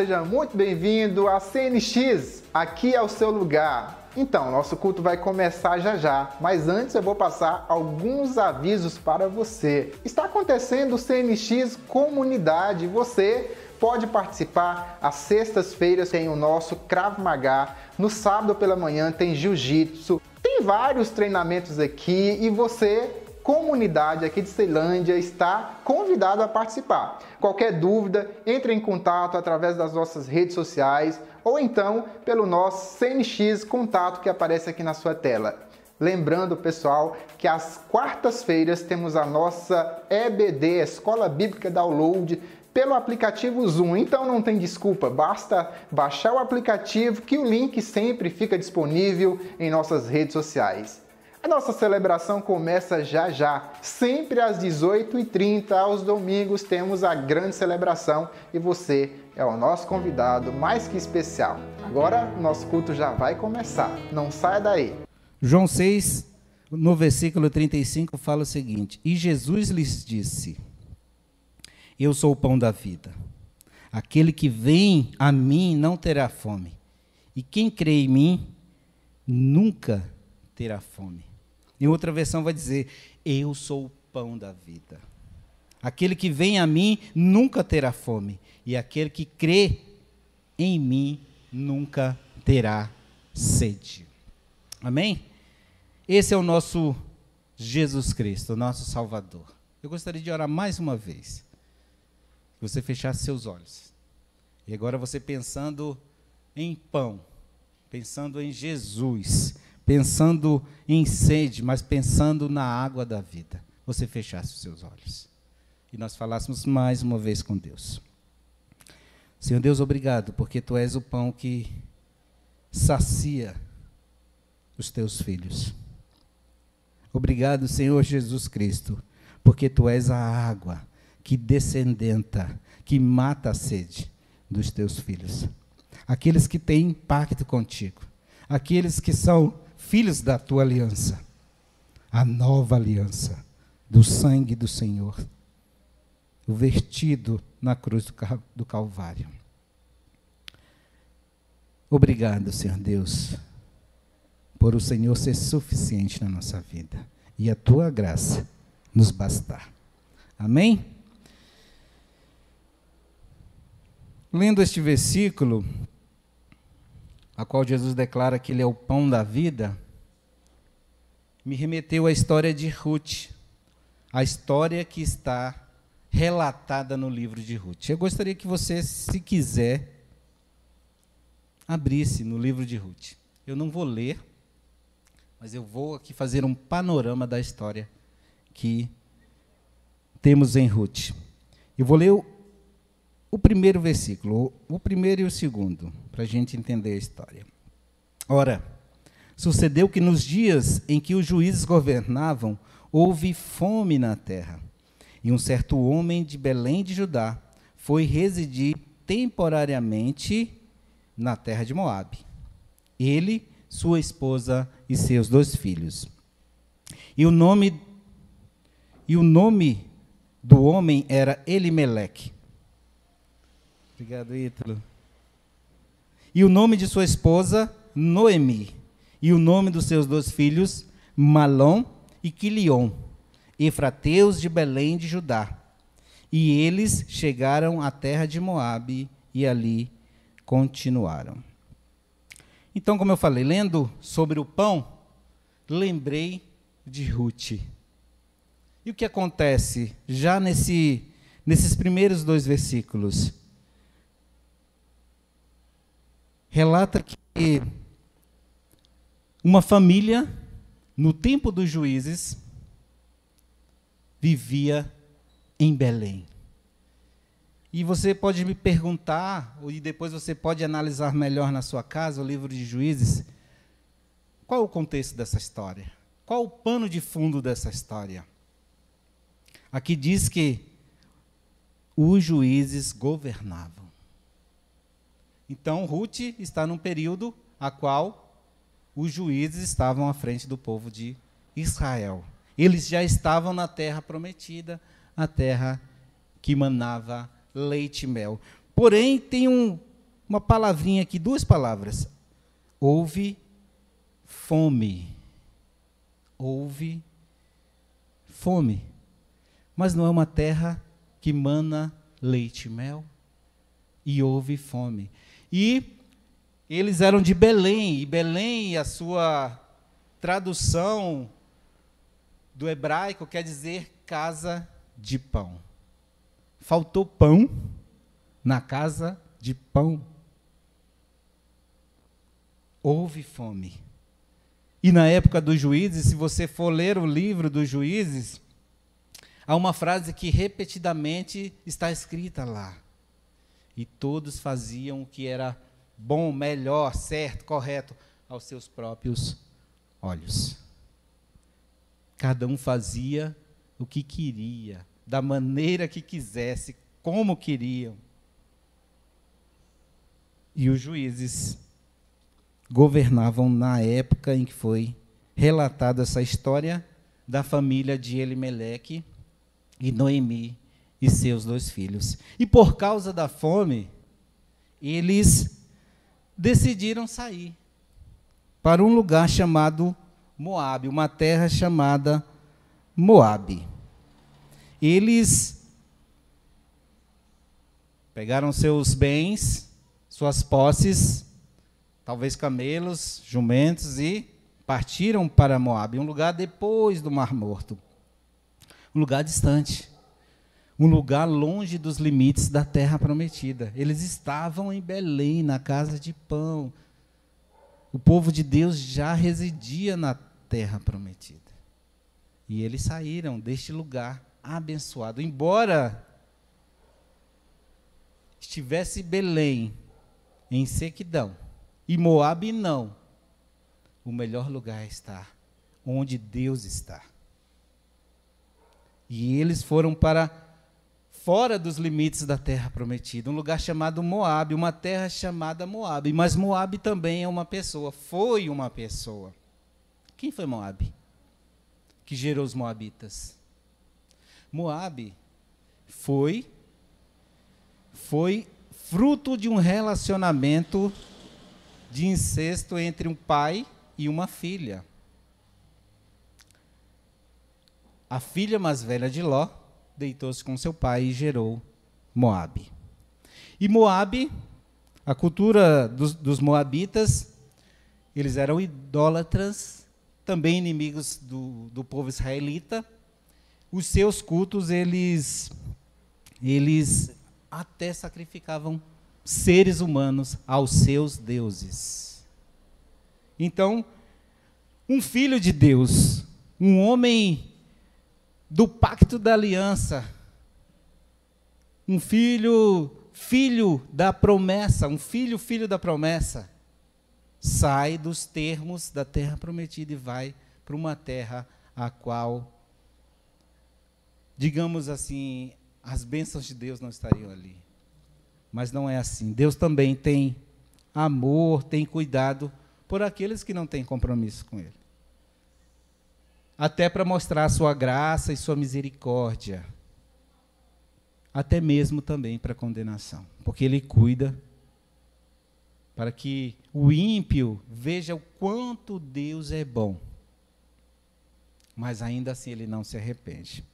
seja muito bem-vindo a CNX. Aqui é o seu lugar. Então, nosso culto vai começar já já, mas antes eu vou passar alguns avisos para você. Está acontecendo o CNX Comunidade. Você pode participar. Às sextas-feiras tem o nosso Krav Maga. No sábado pela manhã tem Jiu-Jitsu. Tem vários treinamentos aqui e você comunidade aqui de Ceilândia está convidado a participar. Qualquer dúvida, entre em contato através das nossas redes sociais ou então pelo nosso CNX contato que aparece aqui na sua tela. Lembrando, pessoal, que às quartas-feiras temos a nossa EBD, Escola Bíblica Download, pelo aplicativo Zoom. Então não tem desculpa, basta baixar o aplicativo que o link sempre fica disponível em nossas redes sociais. A nossa celebração começa já já, sempre às 18h30, aos domingos temos a grande celebração e você é o nosso convidado mais que especial. Agora nosso culto já vai começar, não saia daí. João 6, no versículo 35, fala o seguinte: E Jesus lhes disse: Eu sou o pão da vida. Aquele que vem a mim não terá fome, e quem crê em mim nunca terá fome. Em outra versão vai dizer: Eu sou o pão da vida. Aquele que vem a mim nunca terá fome, e aquele que crê em mim nunca terá sede. Amém? Esse é o nosso Jesus Cristo, o nosso Salvador. Eu gostaria de orar mais uma vez. Que você fechasse seus olhos. E agora você pensando em pão, pensando em Jesus pensando em sede, mas pensando na água da vida, você fechasse os seus olhos e nós falássemos mais uma vez com Deus. Senhor Deus, obrigado, porque tu és o pão que sacia os teus filhos. Obrigado, Senhor Jesus Cristo, porque tu és a água que descendenta, que mata a sede dos teus filhos. Aqueles que têm pacto contigo, aqueles que são filhos da tua aliança, a nova aliança do sangue do Senhor, o vertido na cruz do Calvário. Obrigado, Senhor Deus, por o Senhor ser suficiente na nossa vida e a tua graça nos bastar. Amém? Lendo este versículo, a qual Jesus declara que ele é o pão da vida, me remeteu à história de Ruth, a história que está relatada no livro de Ruth. Eu gostaria que você, se quiser, abrisse no livro de Ruth. Eu não vou ler, mas eu vou aqui fazer um panorama da história que temos em Ruth. Eu vou ler o, primeiro versículo, o primeiro e o segundo para a gente entender a história. Ora, sucedeu que nos dias em que os juízes governavam, houve fome na terra. E um certo homem de Belém de Judá foi residir temporariamente na terra de Moabe. Ele, sua esposa e seus dois filhos. E o nome e o nome do homem era Elimeleque. Obrigado, Ítalo e o nome de sua esposa, Noemi, e o nome dos seus dois filhos, Malom e Quilion, efrateus de Belém de Judá. E eles chegaram à terra de Moabe e ali continuaram. Então, como eu falei, lendo sobre o pão, lembrei de Ruth. E o que acontece já nesse, nesses primeiros dois versículos? Relata que uma família, no tempo dos juízes, vivia em Belém. E você pode me perguntar, e depois você pode analisar melhor na sua casa o livro de Juízes, qual o contexto dessa história? Qual o pano de fundo dessa história? Aqui diz que os juízes governavam. Então, Ruth está num período a qual os juízes estavam à frente do povo de Israel. Eles já estavam na terra prometida, a terra que manava leite e mel. Porém, tem um uma palavrinha aqui, duas palavras. Houve fome. Houve fome. Mas não é uma terra que mana leite e mel. E houve fome. E eles eram de Belém, e Belém, a sua tradução do hebraico quer dizer casa de pão. Faltou pão na casa de pão. Houve fome. E na época dos juízes, se você for ler o livro dos juízes, há uma frase que repetidamente está escrita lá. E todos faziam o que era bom, melhor, certo, correto aos seus próprios olhos. Cada um fazia o que queria, da maneira que quisesse, como queriam. E os juízes governavam na época em que foi relatada essa história da família de Elimeleque e Noemi e seus dois filhos. E por causa da fome, eles decidiram sair para um lugar chamado Moabe, uma terra chamada Moabe. Eles pegaram seus bens, suas posses, talvez camelos, jumentos e partiram para Moabe, um lugar depois do Mar Morto. Um lugar distante. Um lugar longe dos limites da terra prometida. Eles estavam em Belém, na casa de pão. O povo de Deus já residia na terra prometida. E eles saíram deste lugar abençoado. Embora estivesse Belém em sequidão e Moabe não, o melhor lugar estar onde Deus está. E eles foram para fora dos limites da terra prometida, um lugar chamado Moabe, uma terra chamada Moabe, mas Moabe também é uma pessoa, foi uma pessoa. Quem foi Moabe? Que gerou os moabitas? Moabe foi foi fruto de um relacionamento de incesto entre um pai e uma filha. A filha mais velha de Ló deitou-se com seu pai e gerou Moabe. E Moabe, a cultura dos, dos moabitas, eles eram idólatras, também inimigos do, do povo israelita. Os seus cultos, eles, eles até sacrificavam seres humanos aos seus deuses. Então, um filho de Deus, um homem do pacto da aliança, um filho, filho da promessa, um filho, filho da promessa, sai dos termos da terra prometida e vai para uma terra a qual, digamos assim, as bênçãos de Deus não estariam ali. Mas não é assim. Deus também tem amor, tem cuidado por aqueles que não têm compromisso com Ele até para mostrar sua graça e sua misericórdia, até mesmo também para condenação, porque ele cuida para que o ímpio veja o quanto Deus é bom. Mas ainda assim ele não se arrepende.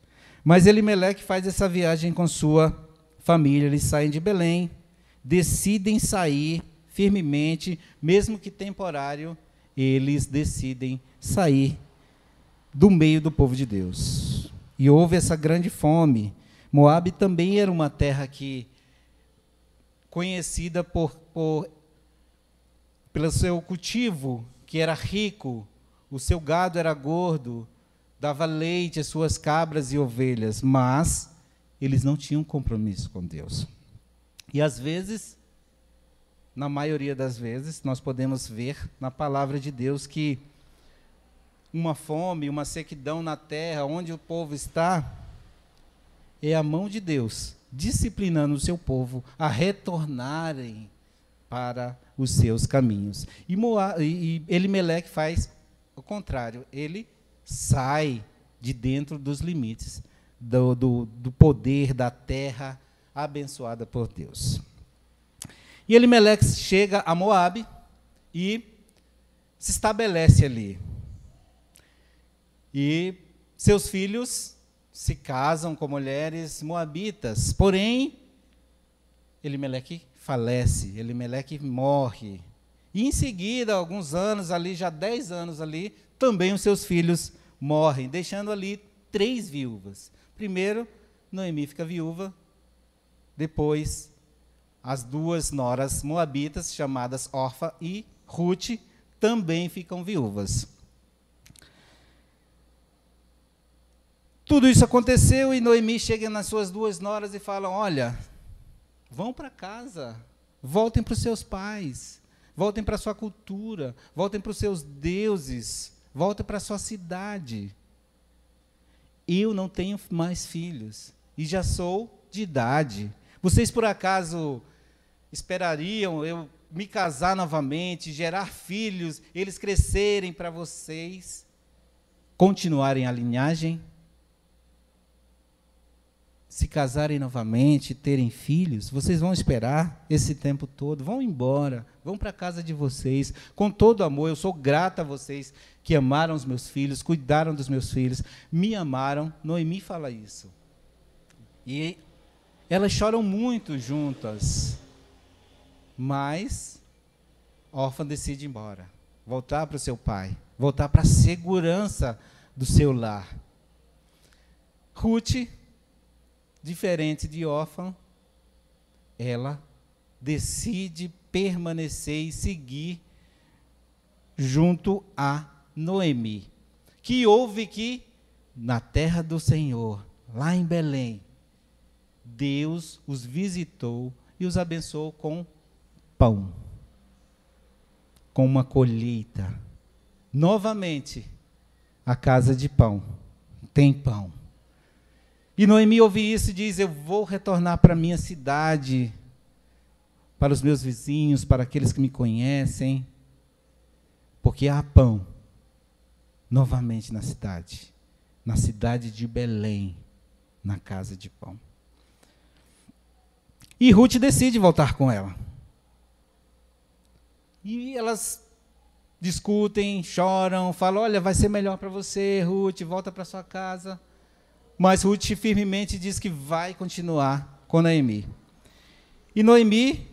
Mas Elimeleque faz essa viagem com sua família, eles saem de Belém, decidem sair firmemente, mesmo que temporário, eles decidem sair do meio do povo de Deus. E houve essa grande fome. Moabe também era uma terra que conhecida por, por pelo seu cultivo, que era rico, o seu gado era gordo, dava leite às suas cabras e ovelhas, mas eles não tinham compromisso com Deus. E às vezes, na maioria das vezes, nós podemos ver na palavra de Deus que uma fome, uma sequidão na terra, onde o povo está, é a mão de Deus disciplinando o seu povo a retornarem para os seus caminhos. E, Moab, e Elimeleque faz o contrário, ele sai de dentro dos limites do, do, do poder da terra abençoada por Deus. E Elimeleque chega a Moabe e se estabelece ali. E seus filhos se casam com mulheres moabitas. Porém, Elimeleque falece, Elimeleque morre. E em seguida, alguns anos ali, já dez anos ali, também os seus filhos morrem, deixando ali três viúvas. Primeiro, Noemi fica viúva. Depois, as duas noras moabitas, chamadas Orfa e Ruth, também ficam viúvas. Tudo isso aconteceu e Noemi chega nas suas duas noras e fala: Olha, vão para casa, voltem para os seus pais, voltem para a sua cultura, voltem para os seus deuses, voltem para a sua cidade. Eu não tenho mais filhos e já sou de idade. Vocês por acaso esperariam eu me casar novamente, gerar filhos, eles crescerem para vocês continuarem a linhagem? Se casarem novamente, terem filhos, vocês vão esperar esse tempo todo, vão embora, vão para a casa de vocês, com todo amor. Eu sou grata a vocês que amaram os meus filhos, cuidaram dos meus filhos, me amaram. Noemi fala isso. E elas choram muito juntas, mas órfã decide ir embora, voltar para o seu pai, voltar para a segurança do seu lar. Ruth diferente de órfã, ela decide permanecer e seguir junto a Noemi, que houve que na terra do Senhor, lá em Belém, Deus os visitou e os abençoou com pão, com uma colheita. Novamente, a casa de pão tem pão. E Noemi ouve isso e diz: Eu vou retornar para a minha cidade, para os meus vizinhos, para aqueles que me conhecem, porque há pão novamente na cidade, na cidade de Belém, na casa de pão. E Ruth decide voltar com ela. E elas discutem, choram, falam: Olha, vai ser melhor para você, Ruth, volta para sua casa. Mas Ruth firmemente diz que vai continuar com Noemi. E Noemi,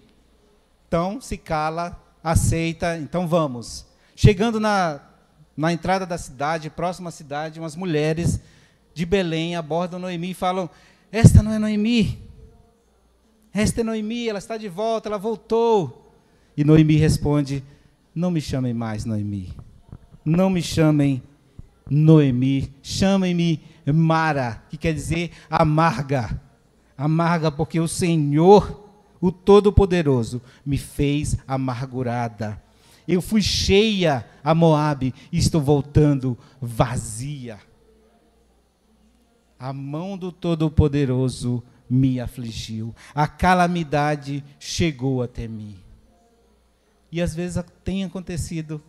então, se cala, aceita, então vamos. Chegando na, na entrada da cidade, próxima à cidade, umas mulheres de Belém abordam Noemi e falam: Esta não é Noemi. Esta é Noemi, ela está de volta, ela voltou. E Noemi responde: Não me chamem mais Noemi. Não me chamem Noemi. Chamem-me Mara, que quer dizer amarga. Amarga porque o Senhor, o Todo-Poderoso, me fez amargurada. Eu fui cheia a Moabe e estou voltando vazia. A mão do Todo-Poderoso me afligiu. A calamidade chegou até mim. E às vezes tem acontecido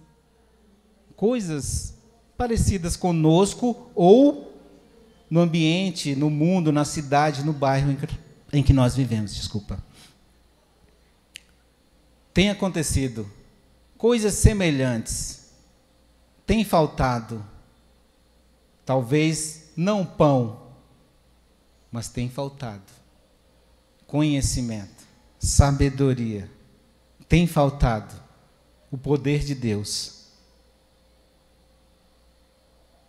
coisas parecidas conosco ou no ambiente, no mundo, na cidade, no bairro em que, nós vivemos, desculpa. Tem acontecido coisas semelhantes. Tem faltado. Talvez não pão, mas tem faltado conhecimento, sabedoria. Tem faltado o poder de Deus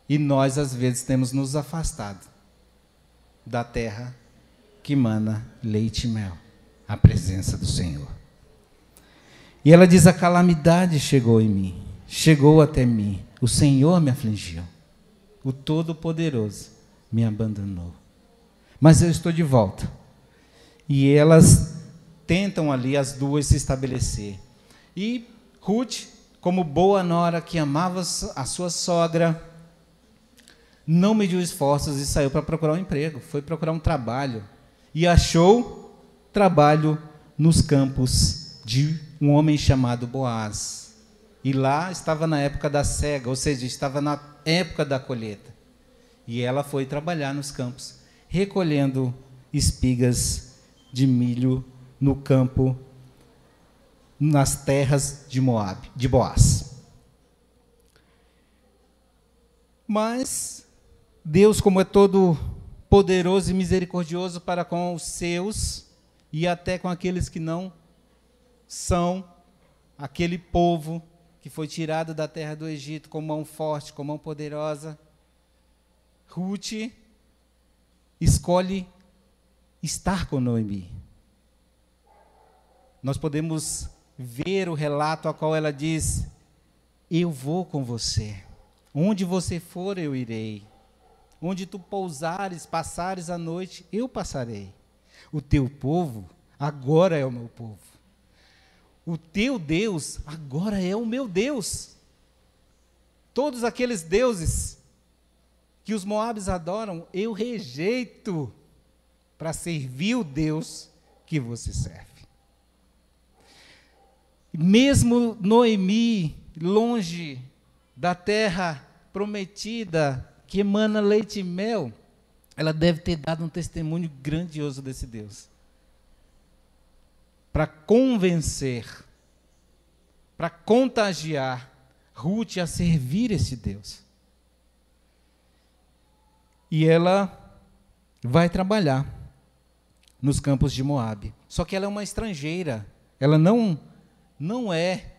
e nós, às vezes, temos nos afastado da terra que mana leite e mel a presença do Senhor. E ela diz: A calamidade chegou em mim, chegou até mim, o Senhor me afligiu, o Todo-Poderoso me abandonou. Mas eu estou de volta. E elas tentam ali, as duas, se estabelecer. E Ruth, como boa nora que amava a sua sogra, não mediu esforços e saiu para procurar um emprego, foi procurar um trabalho e achou trabalho nos campos de um homem chamado Boaz. E lá estava na época da cega, ou seja, estava na época da colheita. E ela foi trabalhar nos campos, recolhendo espigas de milho no campo nas terras de Moab, de Boaz. Mas Deus, como é todo poderoso e misericordioso para com os seus e até com aqueles que não são aquele povo que foi tirado da terra do Egito com mão forte, com mão poderosa. Ruth escolhe estar com Noemi. Nós podemos ver o relato a qual ela diz: Eu vou com você. Onde você for, eu irei. Onde tu pousares, passares a noite, eu passarei. O teu povo agora é o meu povo. O teu Deus agora é o meu Deus. Todos aqueles deuses que os moabes adoram, eu rejeito para servir o Deus que você serve. Mesmo Noemi, longe da terra prometida, que emana leite e mel, ela deve ter dado um testemunho grandioso desse Deus. Para convencer, para contagiar Ruth a servir esse Deus. E ela vai trabalhar nos campos de Moabe. Só que ela é uma estrangeira. Ela não não é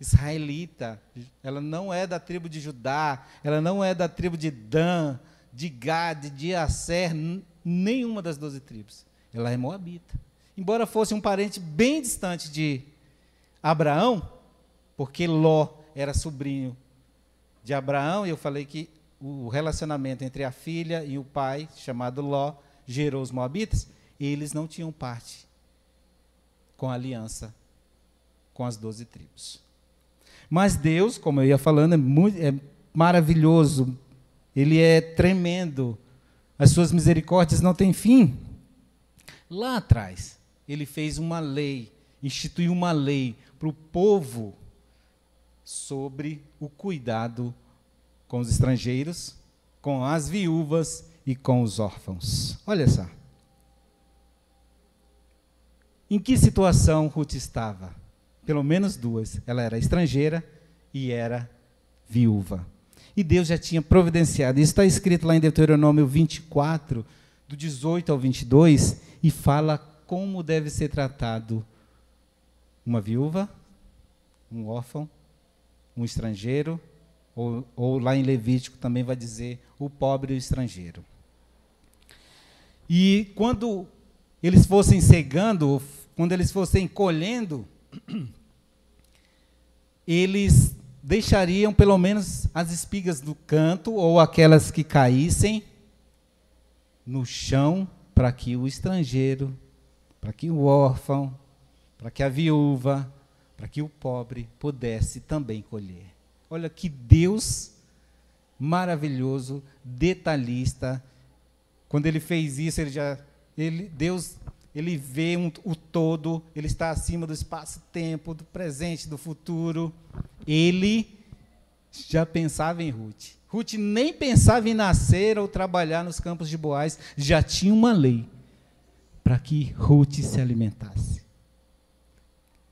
israelita, ela não é da tribo de Judá, ela não é da tribo de Dan, de Gad, de Asser, nenhuma das doze tribos. Ela é moabita. Embora fosse um parente bem distante de Abraão, porque Ló era sobrinho de Abraão, e eu falei que o relacionamento entre a filha e o pai, chamado Ló, gerou os moabitas, eles não tinham parte com a aliança com as doze tribos. Mas Deus, como eu ia falando, é, muito, é maravilhoso, Ele é tremendo, as suas misericórdias não têm fim. Lá atrás, Ele fez uma lei, instituiu uma lei para o povo sobre o cuidado com os estrangeiros, com as viúvas e com os órfãos. Olha só. Em que situação Ruth estava? Pelo menos duas. Ela era estrangeira e era viúva. E Deus já tinha providenciado. Isso está escrito lá em Deuteronômio 24, do 18 ao 22, e fala como deve ser tratado uma viúva, um órfão, um estrangeiro, ou, ou lá em Levítico também vai dizer o pobre e o estrangeiro. E quando eles fossem cegando, quando eles fossem colhendo, eles deixariam pelo menos as espigas do canto ou aquelas que caíssem no chão para que o estrangeiro, para que o órfão, para que a viúva, para que o pobre pudesse também colher. Olha que Deus maravilhoso, detalhista. Quando ele fez isso, ele já ele Deus ele vê um, o todo, ele está acima do espaço-tempo, do presente, do futuro. Ele já pensava em Ruth. Ruth nem pensava em nascer ou trabalhar nos campos de Boaz, já tinha uma lei para que Ruth se alimentasse.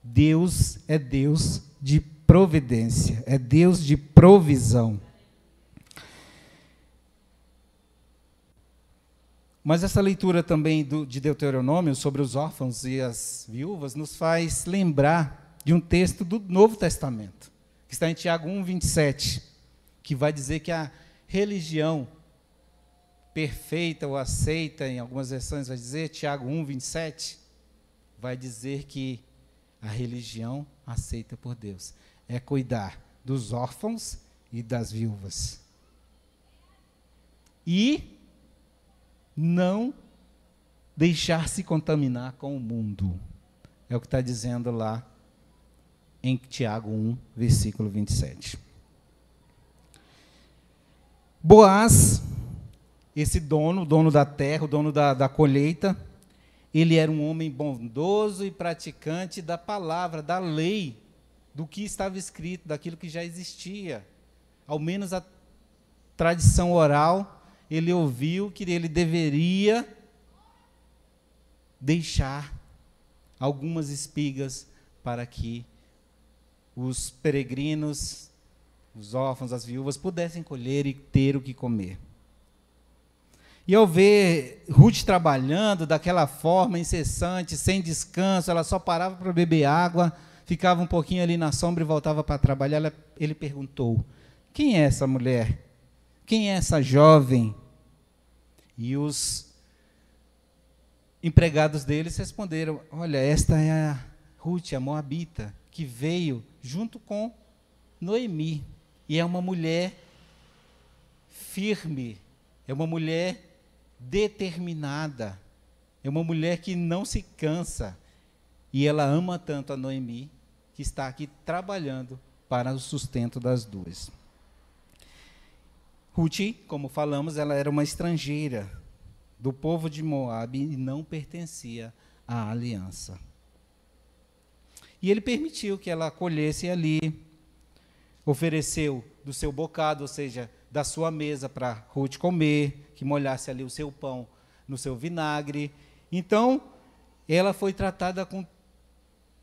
Deus é Deus de providência, é Deus de provisão. Mas essa leitura também do, de Deuteronômio sobre os órfãos e as viúvas nos faz lembrar de um texto do Novo Testamento, que está em Tiago 1, 27, que vai dizer que a religião perfeita ou aceita, em algumas versões vai dizer, Tiago 1, 27, vai dizer que a religião aceita por Deus é cuidar dos órfãos e das viúvas. E não deixar se contaminar com o mundo. É o que está dizendo lá em Tiago 1, versículo 27. Boaz, esse dono, dono da terra, o dono da, da colheita, ele era um homem bondoso e praticante da palavra, da lei, do que estava escrito, daquilo que já existia. Ao menos a tradição oral ele ouviu que ele deveria deixar algumas espigas para que os peregrinos, os órfãos, as viúvas pudessem colher e ter o que comer. E ao ver Ruth trabalhando daquela forma incessante, sem descanso, ela só parava para beber água, ficava um pouquinho ali na sombra e voltava para trabalhar, ela, ele perguntou: Quem é essa mulher? Quem é essa jovem? E os empregados deles responderam: Olha, esta é a Ruth, a Moabita, que veio junto com Noemi. E é uma mulher firme, é uma mulher determinada. É uma mulher que não se cansa. E ela ama tanto a Noemi, que está aqui trabalhando para o sustento das duas. Ruth, como falamos, ela era uma estrangeira do povo de Moabe e não pertencia à aliança. E ele permitiu que ela colhesse ali, ofereceu do seu bocado, ou seja, da sua mesa para Ruth comer, que molhasse ali o seu pão no seu vinagre. Então, ela foi tratada com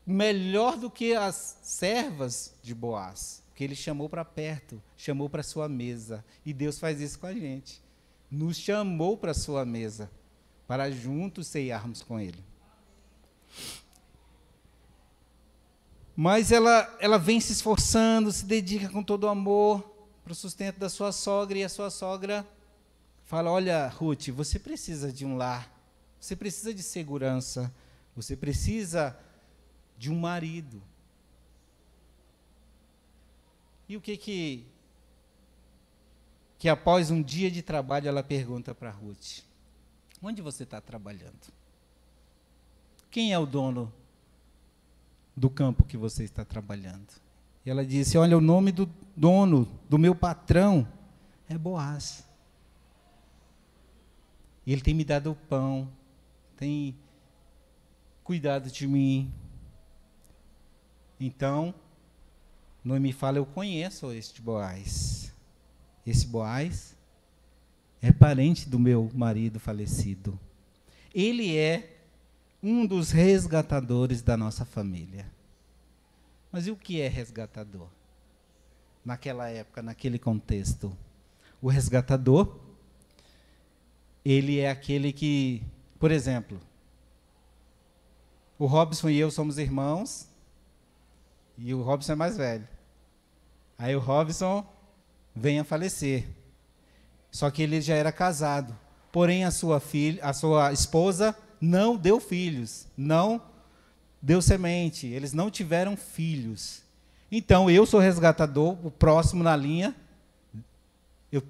melhor do que as servas de Boaz, que ele chamou para perto, chamou para sua mesa. E Deus faz isso com a gente. Nos chamou para sua mesa, para juntos ceiarmos com ele. Mas ela, ela vem se esforçando, se dedica com todo o amor, para o sustento da sua sogra, e a sua sogra fala: Olha, Ruth, você precisa de um lar, você precisa de segurança, você precisa de um marido. E o que que que após um dia de trabalho ela pergunta para Ruth: Onde você está trabalhando? Quem é o dono do campo que você está trabalhando? E ela disse: Olha, o nome do dono, do meu patrão, é Boaz. E ele tem me dado o pão, tem cuidado de mim. Então, Noemi fala: Eu conheço este Boaz. Esse Boaz é parente do meu marido falecido. Ele é um dos resgatadores da nossa família. Mas e o que é resgatador? Naquela época, naquele contexto. O resgatador, ele é aquele que, por exemplo, o Robson e eu somos irmãos, e o Robson é mais velho. Aí o Robson vem a falecer. Só que ele já era casado. Porém, a sua filha, a sua esposa não deu filhos, não deu semente, eles não tiveram filhos. Então, eu sou resgatador, o próximo na linha, eu,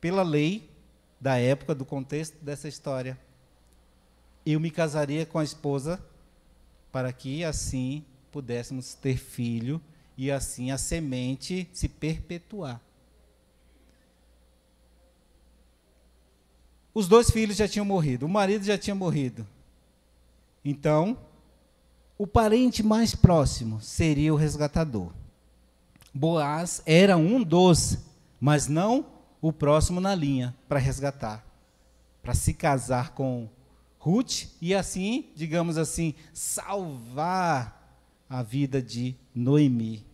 pela lei da época, do contexto dessa história, eu me casaria com a esposa para que assim pudéssemos ter filho e assim a semente se perpetuar. Os dois filhos já tinham morrido, o marido já tinha morrido. Então, o parente mais próximo seria o resgatador. Boaz era um dos, mas não o próximo na linha para resgatar, para se casar com Ruth e assim, digamos assim, salvar a vida de Noemi,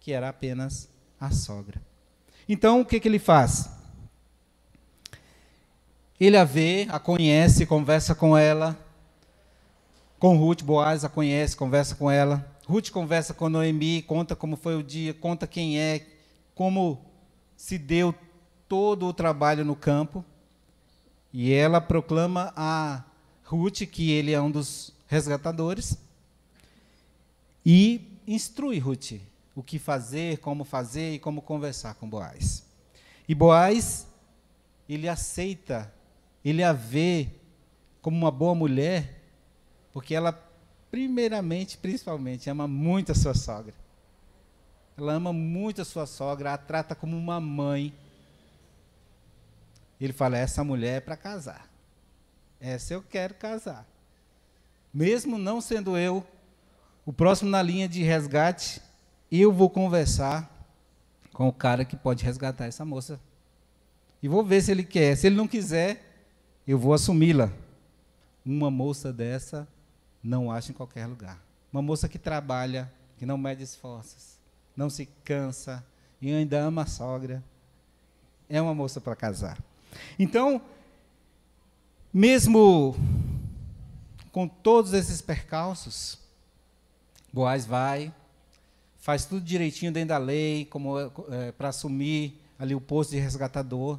que era apenas a sogra. Então, o que, que ele faz? Ele a vê, a conhece, conversa com ela, com Ruth, Boaz a conhece, conversa com ela. Ruth conversa com Noemi, conta como foi o dia, conta quem é, como se deu todo o trabalho no campo. E ela proclama a Ruth que ele é um dos resgatadores e instrui Ruth o que fazer, como fazer e como conversar com Boaz. E Boaz, ele aceita, ele a vê como uma boa mulher porque ela, primeiramente, principalmente, ama muito a sua sogra. Ela ama muito a sua sogra, a trata como uma mãe. Ele fala: essa mulher é para casar. Essa eu quero casar. Mesmo não sendo eu o próximo na linha de resgate, eu vou conversar com o cara que pode resgatar essa moça. E vou ver se ele quer. Se ele não quiser, eu vou assumi-la. Uma moça dessa não acha em qualquer lugar. Uma moça que trabalha, que não mede esforços, não se cansa e ainda ama a sogra. É uma moça para casar. Então, mesmo com todos esses percalços, Boaz vai, faz tudo direitinho dentro da lei, como é, para assumir ali o posto de resgatador,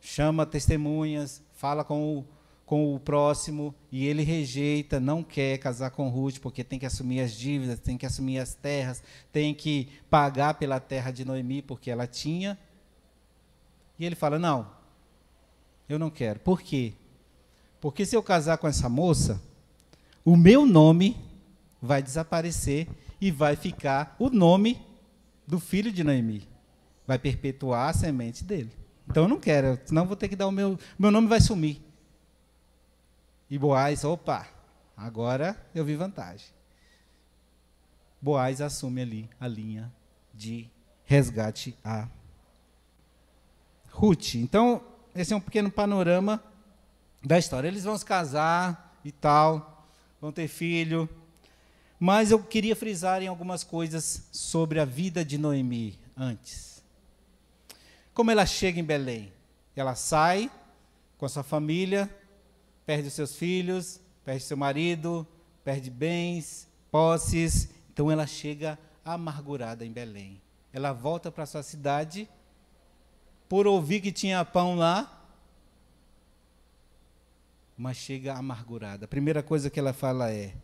chama testemunhas, fala com o, com o próximo e ele rejeita, não quer casar com Ruth porque tem que assumir as dívidas, tem que assumir as terras, tem que pagar pela terra de Noemi porque ela tinha. E ele fala: Não, eu não quero. Por quê? Porque se eu casar com essa moça, o meu nome vai desaparecer e vai ficar o nome do filho de Noemi. Vai perpetuar a semente dele. Então eu não quero, senão vou ter que dar o meu. Meu nome vai sumir. E Boaz, opa, agora eu vi vantagem. Boaz assume ali a linha de resgate a Ruth. Então, esse é um pequeno panorama da história. Eles vão se casar e tal, vão ter filho. Mas eu queria frisar em algumas coisas sobre a vida de Noemi antes. Como ela chega em Belém? Ela sai com a sua família, perde os seus filhos, perde seu marido, perde bens, posses. Então ela chega amargurada em Belém. Ela volta para sua cidade por ouvir que tinha pão lá, mas chega amargurada. A primeira coisa que ela fala é: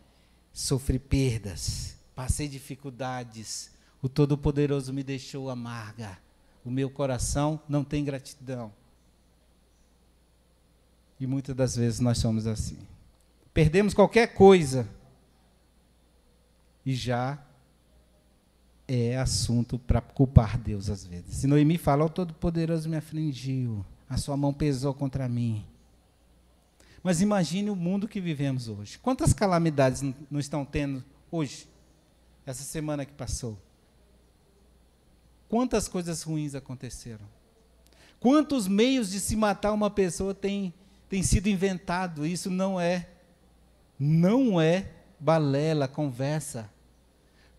sofri perdas, passei dificuldades, o Todo-Poderoso me deixou amarga, o meu coração não tem gratidão. E muitas das vezes nós somos assim. Perdemos qualquer coisa e já é assunto para culpar Deus às vezes. Se Noemi fala, o Todo-Poderoso me afligiu, a sua mão pesou contra mim. Mas imagine o mundo que vivemos hoje. Quantas calamidades não estão tendo hoje? Essa semana que passou. Quantas coisas ruins aconteceram? Quantos meios de se matar uma pessoa têm tem sido inventado? Isso não é, não é balela, conversa.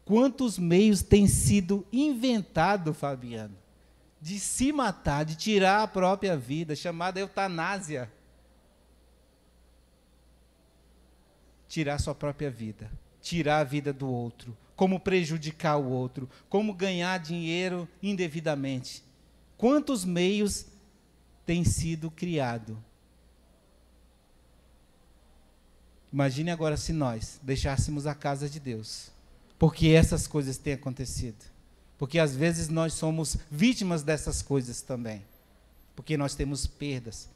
Quantos meios têm sido inventados, Fabiano, de se matar, de tirar a própria vida, chamada eutanásia? Tirar sua própria vida, tirar a vida do outro, como prejudicar o outro, como ganhar dinheiro indevidamente. Quantos meios têm sido criados? Imagine agora se nós deixássemos a casa de Deus, porque essas coisas têm acontecido. Porque às vezes nós somos vítimas dessas coisas também. Porque nós temos perdas.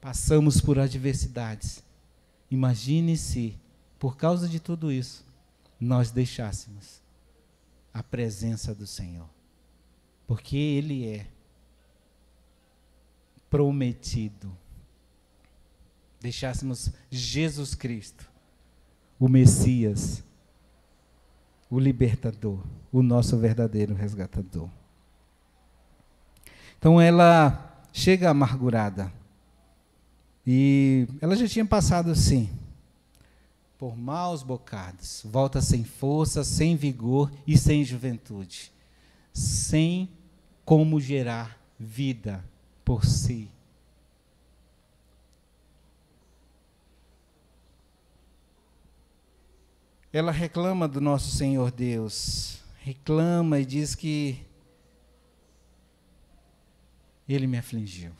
Passamos por adversidades. Imagine se, por causa de tudo isso, nós deixássemos a presença do Senhor. Porque Ele é prometido. Deixássemos Jesus Cristo, o Messias, o libertador, o nosso verdadeiro resgatador. Então ela chega amargurada e ela já tinha passado assim, por maus bocados, volta sem força, sem vigor e sem juventude, sem como gerar vida por si. Ela reclama do nosso Senhor Deus, reclama e diz que Ele me afligiu.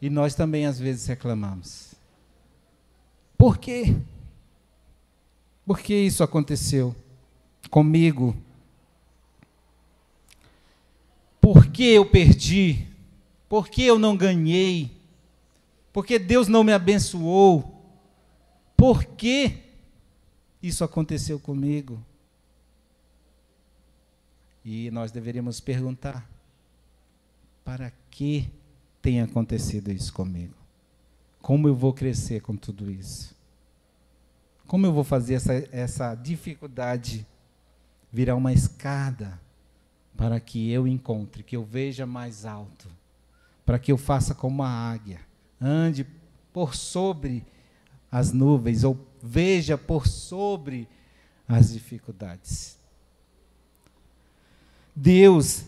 E nós também às vezes reclamamos. Por quê? Por que isso aconteceu comigo? Por que eu perdi? Por que eu não ganhei? Por que Deus não me abençoou? Por que isso aconteceu comigo? E nós deveríamos perguntar: para que tem acontecido isso comigo? Como eu vou crescer com tudo isso? Como eu vou fazer essa, essa dificuldade virar uma escada para que eu encontre, que eu veja mais alto, para que eu faça como uma águia, ande por sobre as nuvens ou veja por sobre as dificuldades. Deus,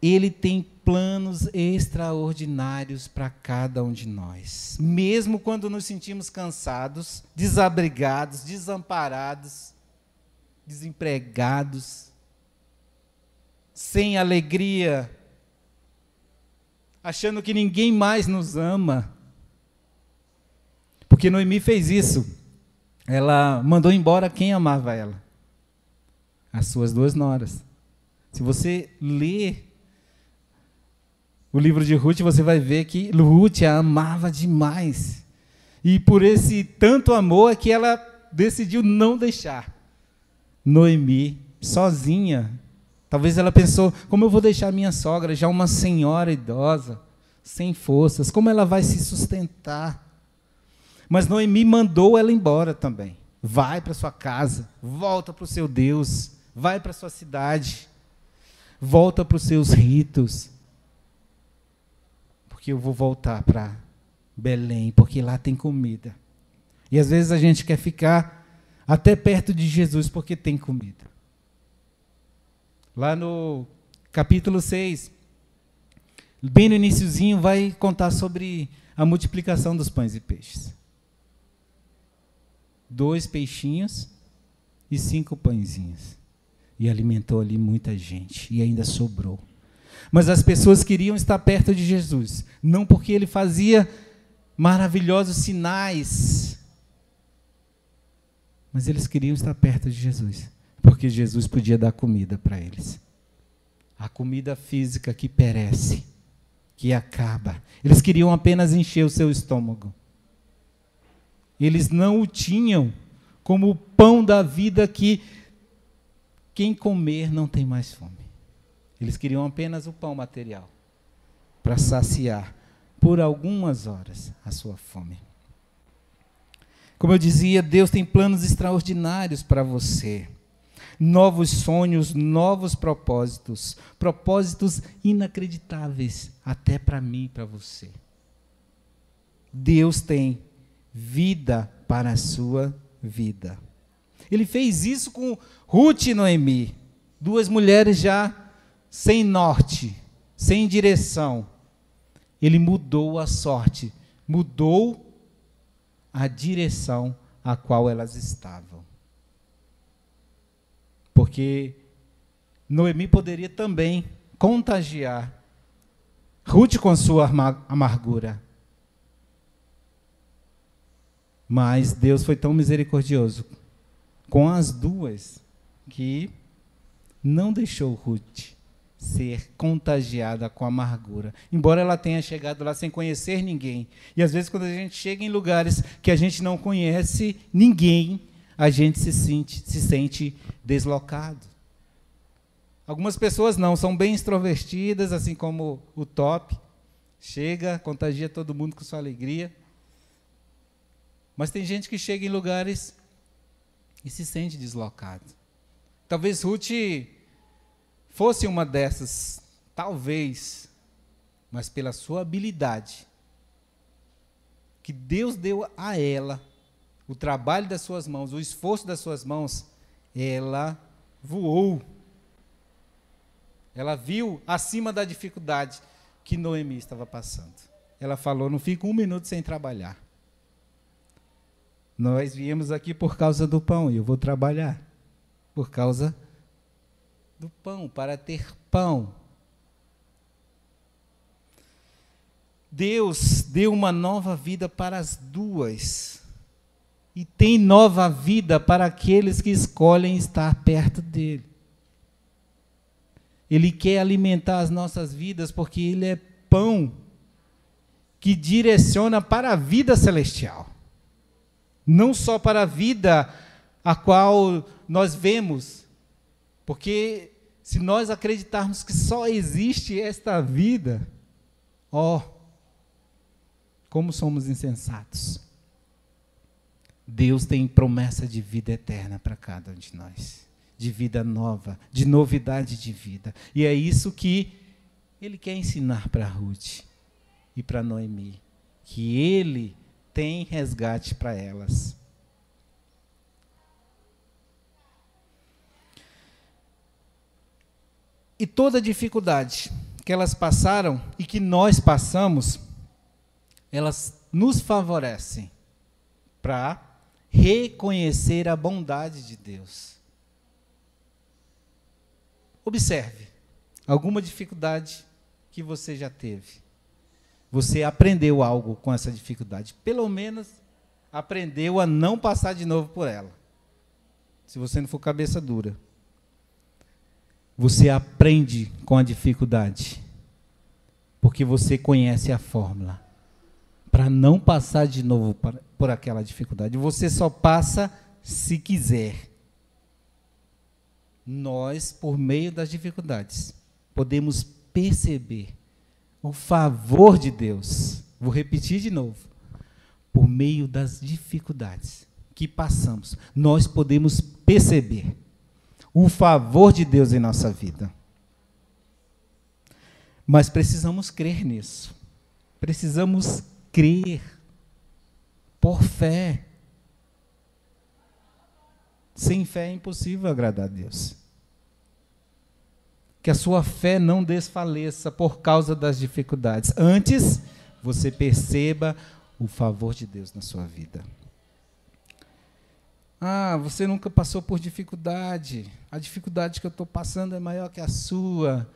Ele tem planos extraordinários para cada um de nós. Mesmo quando nos sentimos cansados, desabrigados, desamparados, desempregados, sem alegria, achando que ninguém mais nos ama. Porque Noemi fez isso. Ela mandou embora quem amava ela? As suas duas noras. Se você ler o livro de Ruth, você vai ver que Ruth a amava demais. E por esse tanto amor é que ela decidiu não deixar Noemi sozinha Talvez ela pensou: como eu vou deixar minha sogra, já uma senhora idosa, sem forças, como ela vai se sustentar? Mas Noemi mandou ela embora também. Vai para sua casa, volta para o seu Deus, vai para sua cidade, volta para os seus ritos. Porque eu vou voltar para Belém, porque lá tem comida. E às vezes a gente quer ficar até perto de Jesus porque tem comida. Lá no capítulo 6, bem no iníciozinho, vai contar sobre a multiplicação dos pães e peixes. Dois peixinhos e cinco pãezinhos. E alimentou ali muita gente. E ainda sobrou. Mas as pessoas queriam estar perto de Jesus. Não porque ele fazia maravilhosos sinais. Mas eles queriam estar perto de Jesus porque Jesus podia dar comida para eles. A comida física que perece, que acaba. Eles queriam apenas encher o seu estômago. Eles não o tinham como o pão da vida que quem comer não tem mais fome. Eles queriam apenas o pão material para saciar por algumas horas a sua fome. Como eu dizia, Deus tem planos extraordinários para você novos sonhos, novos propósitos, propósitos inacreditáveis até para mim e para você. Deus tem vida para a sua vida. Ele fez isso com Ruth e Noemi, duas mulheres já sem norte, sem direção. Ele mudou a sorte, mudou a direção a qual elas estavam. Porque Noemi poderia também contagiar Ruth com sua amargura. Mas Deus foi tão misericordioso com as duas que não deixou Ruth ser contagiada com amargura. Embora ela tenha chegado lá sem conhecer ninguém. E às vezes, quando a gente chega em lugares que a gente não conhece ninguém, a gente se sente, se sente deslocado. Algumas pessoas não, são bem extrovertidas, assim como o top. Chega, contagia todo mundo com sua alegria. Mas tem gente que chega em lugares e se sente deslocado. Talvez Ruth fosse uma dessas, talvez, mas pela sua habilidade que Deus deu a ela o trabalho das suas mãos, o esforço das suas mãos, ela voou. Ela viu acima da dificuldade que Noemi estava passando. Ela falou: Não fico um minuto sem trabalhar. Nós viemos aqui por causa do pão e eu vou trabalhar por causa do pão, para ter pão. Deus deu uma nova vida para as duas e tem nova vida para aqueles que escolhem estar perto dele. Ele quer alimentar as nossas vidas porque ele é pão que direciona para a vida celestial. Não só para a vida a qual nós vemos, porque se nós acreditarmos que só existe esta vida, ó, oh, como somos insensatos. Deus tem promessa de vida eterna para cada um de nós, de vida nova, de novidade de vida. E é isso que ele quer ensinar para Ruth e para Noemi, que ele tem resgate para elas. E toda dificuldade que elas passaram e que nós passamos, elas nos favorecem para reconhecer a bondade de Deus. Observe alguma dificuldade que você já teve. Você aprendeu algo com essa dificuldade. Pelo menos aprendeu a não passar de novo por ela. Se você não for cabeça dura. Você aprende com a dificuldade. Porque você conhece a fórmula. Para não passar de novo por aquela dificuldade. Você só passa se quiser. Nós, por meio das dificuldades, podemos perceber o favor de Deus. Vou repetir de novo. Por meio das dificuldades que passamos, nós podemos perceber o favor de Deus em nossa vida. Mas precisamos crer nisso. Precisamos crer por fé. Sem fé é impossível agradar a Deus que a sua fé não desfaleça por causa das dificuldades. Antes, você perceba o favor de Deus na sua vida. Ah, você nunca passou por dificuldade. A dificuldade que eu estou passando é maior que a sua.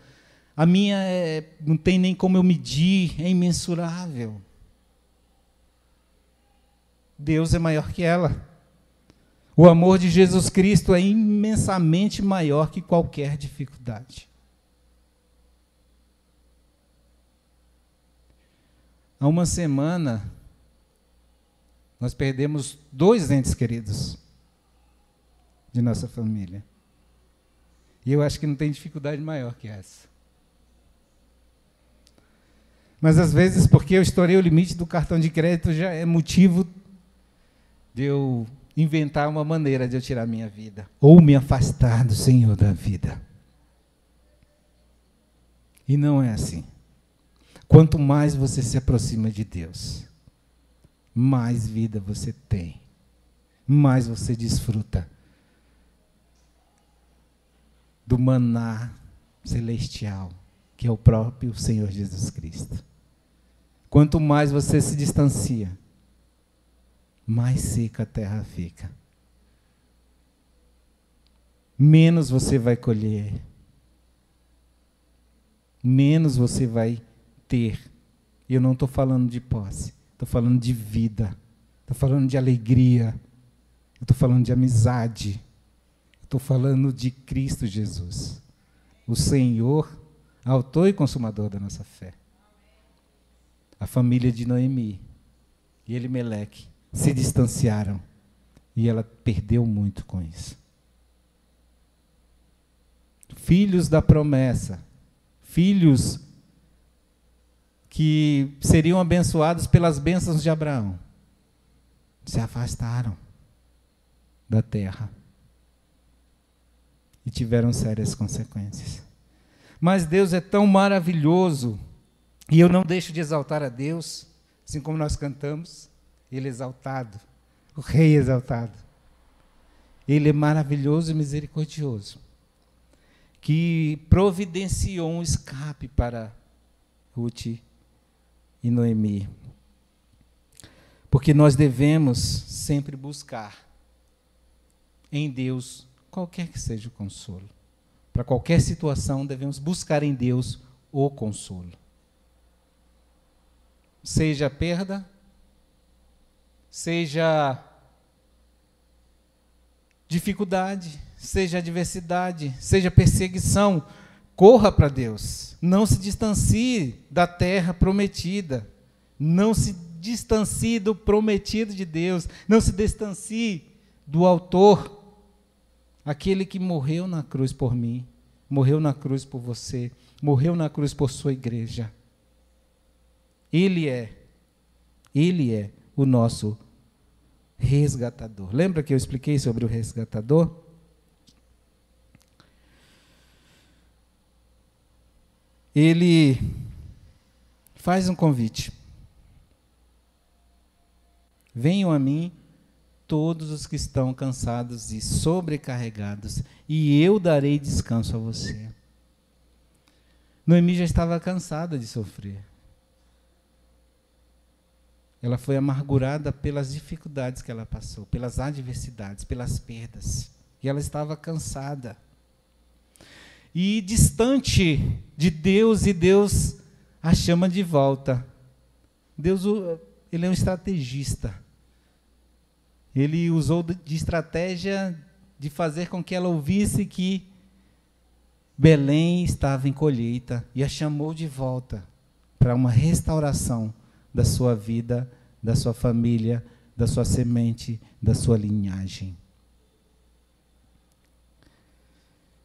A minha é, não tem nem como eu medir, é imensurável. Deus é maior que ela. O amor de Jesus Cristo é imensamente maior que qualquer dificuldade. Há uma semana, nós perdemos dois entes queridos de nossa família. E eu acho que não tem dificuldade maior que essa. Mas às vezes, porque eu estourei o limite do cartão de crédito, já é motivo de eu inventar uma maneira de eu tirar minha vida. Ou me afastar do Senhor da vida. E não é assim. Quanto mais você se aproxima de Deus, mais vida você tem, mais você desfruta do maná celestial, que é o próprio Senhor Jesus Cristo. Quanto mais você se distancia, mais seca a terra fica. Menos você vai colher, menos você vai ter. Eu não estou falando de posse, estou falando de vida, estou falando de alegria, estou falando de amizade, estou falando de Cristo Jesus, o Senhor, autor e consumador da nossa fé. A família de Noemi e Elimeleque se distanciaram e ela perdeu muito com isso. Filhos da promessa, filhos que seriam abençoados pelas bênçãos de Abraão, se afastaram da terra e tiveram sérias consequências. Mas Deus é tão maravilhoso, e eu não deixo de exaltar a Deus, assim como nós cantamos, Ele é exaltado, o Rei exaltado. Ele é maravilhoso e misericordioso, que providenciou um escape para Ruth e Noemi. Porque nós devemos sempre buscar em Deus qualquer que seja o consolo. Para qualquer situação, devemos buscar em Deus o consolo. Seja perda, seja dificuldade, seja adversidade, seja perseguição, Corra para Deus. Não se distancie da terra prometida. Não se distancie do prometido de Deus. Não se distancie do autor, aquele que morreu na cruz por mim, morreu na cruz por você, morreu na cruz por sua igreja. Ele é, ele é o nosso resgatador. Lembra que eu expliquei sobre o resgatador? ele faz um convite. Venham a mim todos os que estão cansados e sobrecarregados, e eu darei descanso a você. Noemi já estava cansada de sofrer. Ela foi amargurada pelas dificuldades que ela passou, pelas adversidades, pelas perdas. E ela estava cansada. E distante de Deus, e Deus a chama de volta. Deus, ele é um estrategista. Ele usou de estratégia de fazer com que ela ouvisse que Belém estava em colheita e a chamou de volta para uma restauração da sua vida, da sua família, da sua semente, da sua linhagem.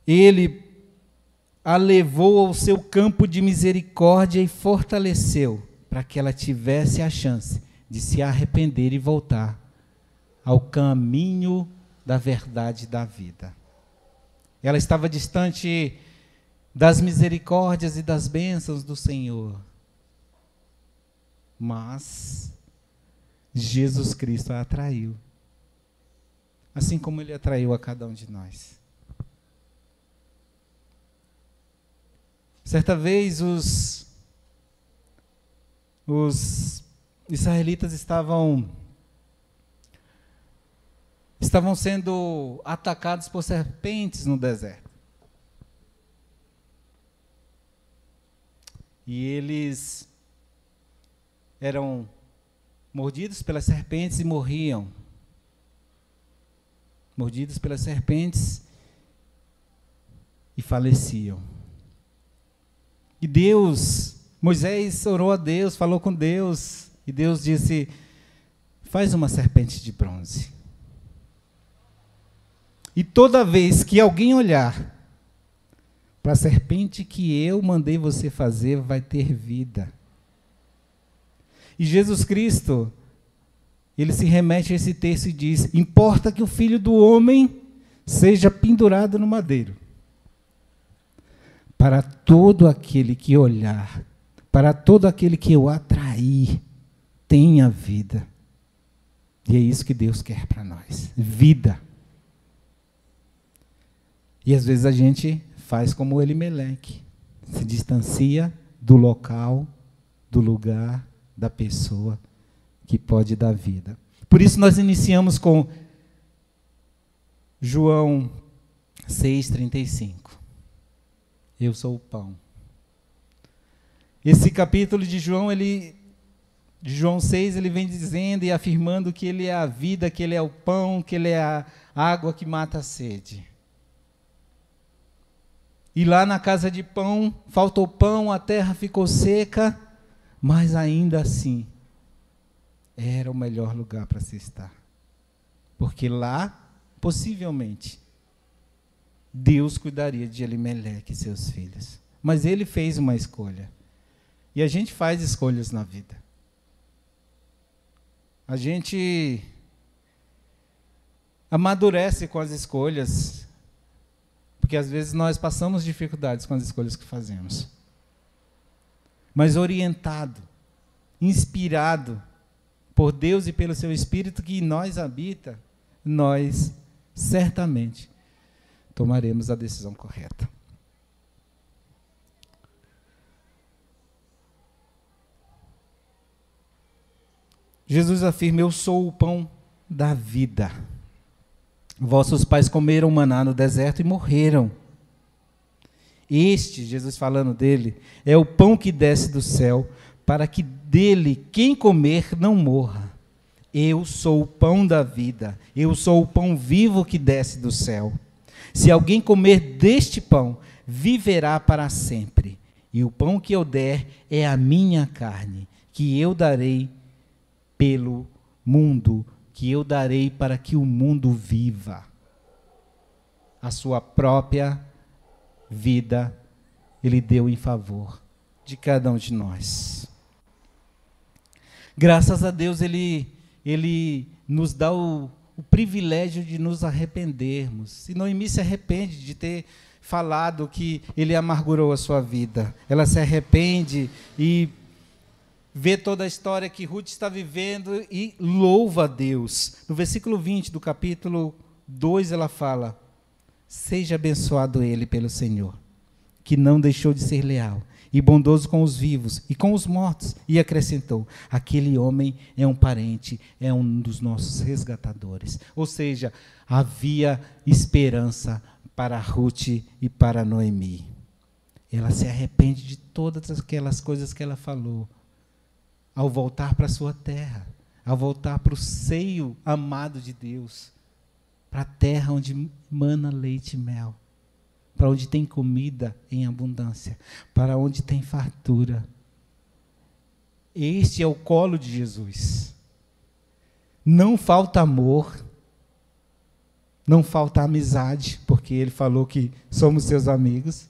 Ele a levou ao seu campo de misericórdia e fortaleceu para que ela tivesse a chance de se arrepender e voltar ao caminho da verdade da vida. Ela estava distante das misericórdias e das bênçãos do Senhor. Mas Jesus Cristo a atraiu. Assim como ele atraiu a cada um de nós. Certa vez os, os israelitas estavam estavam sendo atacados por serpentes no deserto. E eles eram mordidos pelas serpentes e morriam. Mordidos pelas serpentes e faleciam. E Deus, Moisés orou a Deus, falou com Deus, e Deus disse: Faz uma serpente de bronze. E toda vez que alguém olhar para a serpente que eu mandei você fazer, vai ter vida. E Jesus Cristo, ele se remete a esse texto e diz: Importa que o filho do homem seja pendurado no madeiro. Para todo aquele que olhar, para todo aquele que eu atrair, tenha vida. E é isso que Deus quer para nós: vida. E às vezes a gente faz como Elimeleque, se distancia do local, do lugar, da pessoa que pode dar vida. Por isso nós iniciamos com João 6:35. Eu sou o pão. Esse capítulo de João, ele de João 6, ele vem dizendo e afirmando que ele é a vida, que ele é o pão, que ele é a água que mata a sede. E lá na casa de pão, faltou pão, a terra ficou seca, mas ainda assim, era o melhor lugar para se estar. Porque lá, possivelmente, Deus cuidaria de Elimeleque e seus filhos. Mas ele fez uma escolha. E a gente faz escolhas na vida. A gente amadurece com as escolhas porque às vezes nós passamos dificuldades com as escolhas que fazemos. Mas orientado, inspirado por Deus e pelo seu Espírito que em nós habita, nós certamente tomaremos a decisão correta. Jesus afirma: Eu sou o pão da vida. Vossos pais comeram maná no deserto e morreram. Este, Jesus falando dele, é o pão que desce do céu, para que dele quem comer não morra. Eu sou o pão da vida, eu sou o pão vivo que desce do céu. Se alguém comer deste pão, viverá para sempre. E o pão que eu der é a minha carne, que eu darei pelo mundo que eu darei para que o mundo viva a sua própria vida, ele deu em favor de cada um de nós. Graças a Deus, ele, ele nos dá o, o privilégio de nos arrependermos. E Noemi se arrepende de ter falado que ele amargurou a sua vida. Ela se arrepende e vê toda a história que Ruth está vivendo e louva a Deus. No versículo 20 do capítulo 2, ela fala: Seja abençoado ele pelo Senhor, que não deixou de ser leal e bondoso com os vivos e com os mortos. E acrescentou: aquele homem é um parente, é um dos nossos resgatadores. Ou seja, havia esperança para Ruth e para Noemi. Ela se arrepende de todas aquelas coisas que ela falou ao voltar para a sua terra, ao voltar para o seio amado de Deus, para a terra onde mana leite e mel para onde tem comida em abundância, para onde tem fartura. Este é o colo de Jesus. Não falta amor, não falta amizade, porque ele falou que somos seus amigos,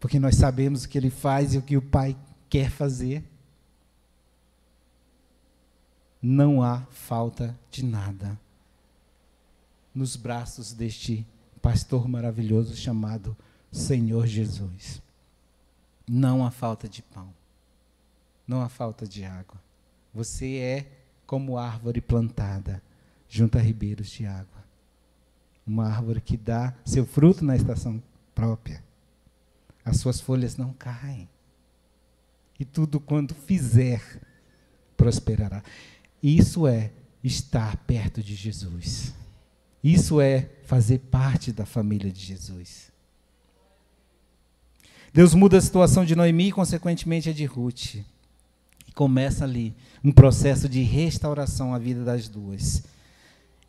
porque nós sabemos o que ele faz e o que o Pai quer fazer. Não há falta de nada nos braços deste pastor maravilhoso chamado Senhor Jesus. Não há falta de pão, não há falta de água. Você é como árvore plantada junto a ribeiros de água. Uma árvore que dá seu fruto na estação própria. As suas folhas não caem. E tudo quanto fizer prosperará. Isso é estar perto de Jesus. Isso é fazer parte da família de Jesus. Deus muda a situação de Noemi e, consequentemente, a de Ruth. E começa ali um processo de restauração à vida das duas.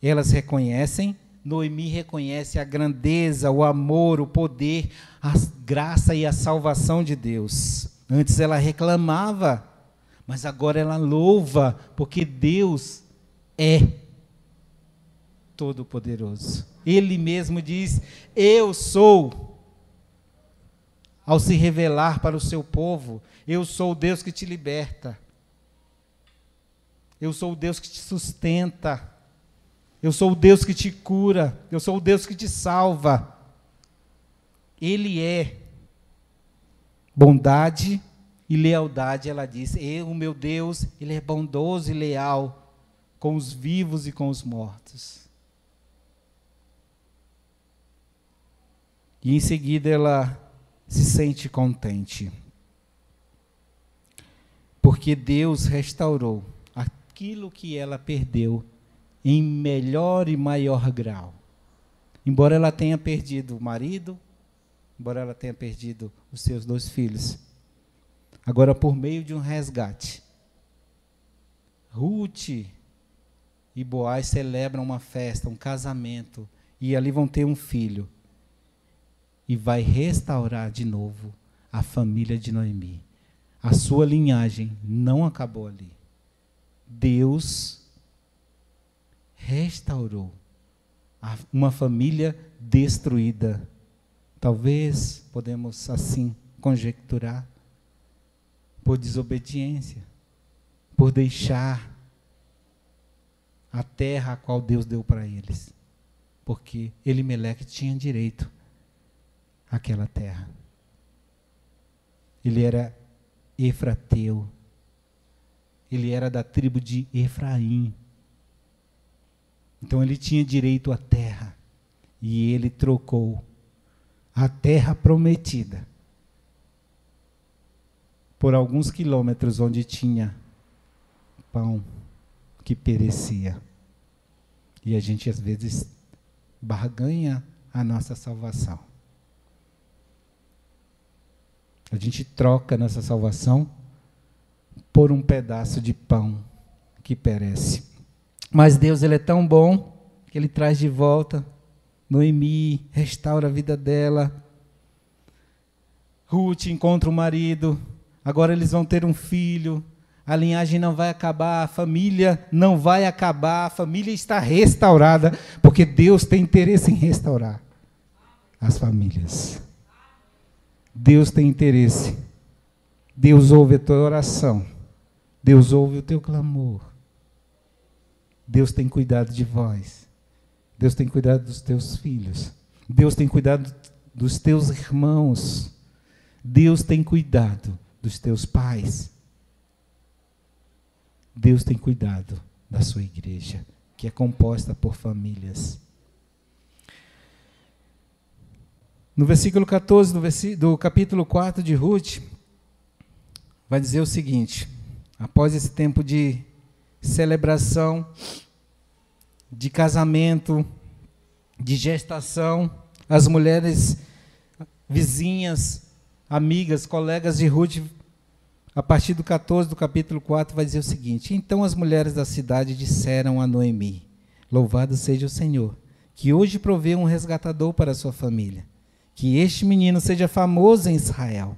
Elas reconhecem, Noemi reconhece a grandeza, o amor, o poder, a graça e a salvação de Deus. Antes ela reclamava, mas agora ela louva, porque Deus é Todo-Poderoso. Ele mesmo diz: Eu sou. Ao se revelar para o seu povo, eu sou o Deus que te liberta. Eu sou o Deus que te sustenta. Eu sou o Deus que te cura. Eu sou o Deus que te salva. Ele é bondade e lealdade, ela diz. Eu, meu Deus, ele é bondoso e leal com os vivos e com os mortos. E em seguida ela se sente contente. Porque Deus restaurou aquilo que ela perdeu em melhor e maior grau. Embora ela tenha perdido o marido, embora ela tenha perdido os seus dois filhos, agora por meio de um resgate, Ruth e Boaz celebram uma festa, um casamento, e ali vão ter um filho e vai restaurar de novo a família de Noemi. A sua linhagem não acabou ali. Deus restaurou uma família destruída. Talvez podemos assim conjecturar por desobediência, por deixar a terra a qual Deus deu para eles. Porque Elimeleque tinha direito aquela terra. Ele era Efrateu. Ele era da tribo de Efraim. Então ele tinha direito à terra. E ele trocou a terra prometida por alguns quilômetros onde tinha pão que perecia. E a gente às vezes barganha a nossa salvação. A gente troca nossa salvação por um pedaço de pão que perece. Mas Deus ele é tão bom que ele traz de volta Noemi, restaura a vida dela. Ruth encontra o marido. Agora eles vão ter um filho. A linhagem não vai acabar, a família não vai acabar, a família está restaurada, porque Deus tem interesse em restaurar as famílias. Deus tem interesse. Deus ouve a tua oração. Deus ouve o teu clamor. Deus tem cuidado de vós. Deus tem cuidado dos teus filhos. Deus tem cuidado dos teus irmãos. Deus tem cuidado dos teus pais. Deus tem cuidado da sua igreja, que é composta por famílias. No versículo 14 do, capítulo 4 de Ruth, vai dizer o seguinte: após esse tempo de celebração, de casamento, de gestação, as mulheres vizinhas, amigas, colegas de Ruth, a partir do 14 do capítulo 4, vai dizer o seguinte: Então as mulheres da cidade disseram a Noemi: Louvado seja o Senhor, que hoje provê um resgatador para a sua família. Que este menino seja famoso em Israel.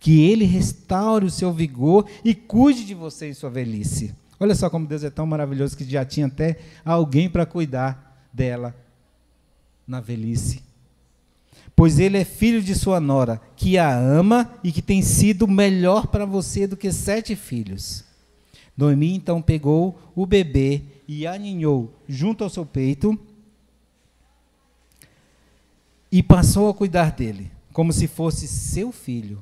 Que ele restaure o seu vigor e cuide de você em sua velhice. Olha só como Deus é tão maravilhoso que já tinha até alguém para cuidar dela na velhice. Pois ele é filho de sua nora, que a ama e que tem sido melhor para você do que sete filhos. Noemi então pegou o bebê e aninhou junto ao seu peito e passou a cuidar dele, como se fosse seu filho.